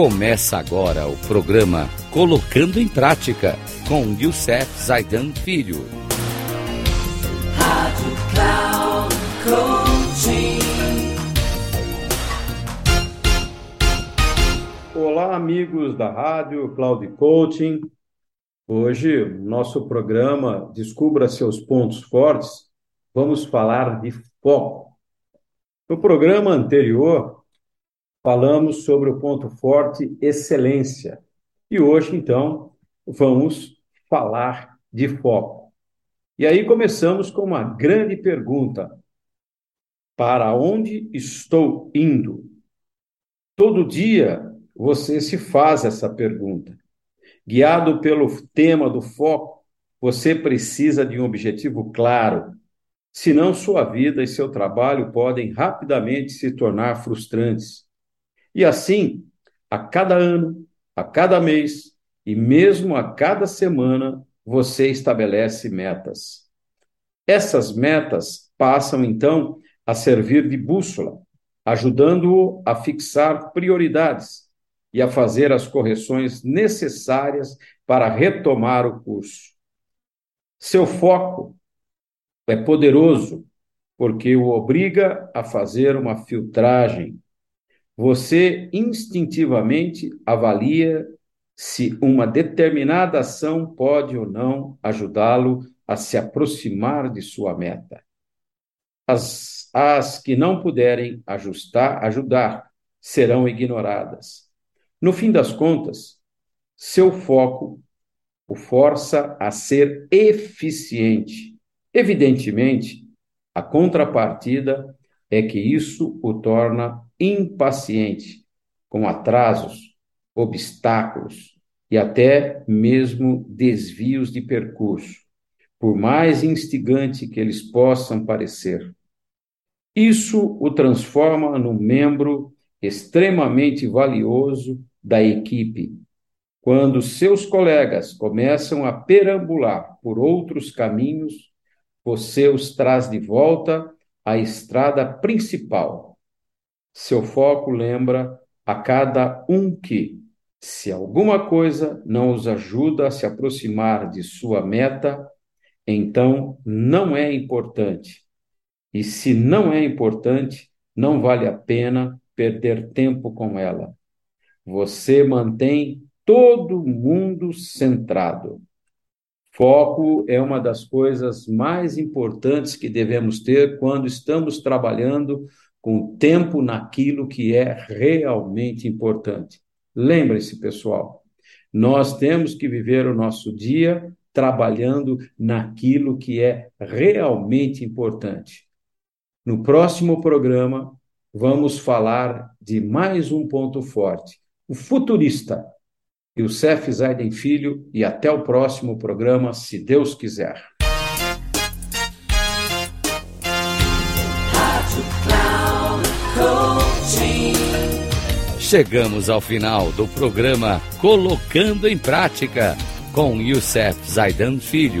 Começa agora o programa Colocando em Prática com Youssef Zaidan Filho. Rádio Cloud Coaching. Olá, amigos da Rádio Cloud Coaching. Hoje, nosso programa Descubra seus pontos fortes, vamos falar de foco. No programa anterior, falamos sobre o ponto forte excelência. E hoje, então, vamos falar de foco. E aí começamos com uma grande pergunta: para onde estou indo? Todo dia você se faz essa pergunta. Guiado pelo tema do foco, você precisa de um objetivo claro. Senão, sua vida e seu trabalho podem rapidamente se tornar frustrantes. E assim, a cada ano, a cada mês e mesmo a cada semana, você estabelece metas. Essas metas passam então a servir de bússola, ajudando-o a fixar prioridades e a fazer as correções necessárias para retomar o curso. Seu foco é poderoso porque o obriga a fazer uma filtragem você instintivamente avalia se uma determinada ação pode ou não ajudá-lo a se aproximar de sua meta. As, as que não puderem ajustar, ajudar, serão ignoradas. No fim das contas, seu foco o força a ser eficiente. Evidentemente, a contrapartida é que isso o torna impaciente, com atrasos, obstáculos e até mesmo desvios de percurso, por mais instigante que eles possam parecer. Isso o transforma num membro extremamente valioso da equipe. Quando seus colegas começam a perambular por outros caminhos, você os traz de volta à estrada principal seu foco lembra a cada um que, se alguma coisa não os ajuda a se aproximar de sua meta, então não é importante. E se não é importante, não vale a pena perder tempo com ela. Você mantém todo mundo centrado. Foco é uma das coisas mais importantes que devemos ter quando estamos trabalhando com tempo naquilo que é realmente importante. Lembre-se, pessoal, nós temos que viver o nosso dia trabalhando naquilo que é realmente importante. No próximo programa, vamos falar de mais um ponto forte, o futurista. Cef Zaiden Filho, e até o próximo programa, se Deus quiser. Chegamos ao final do programa Colocando em Prática com Youssef Zaidan Filho.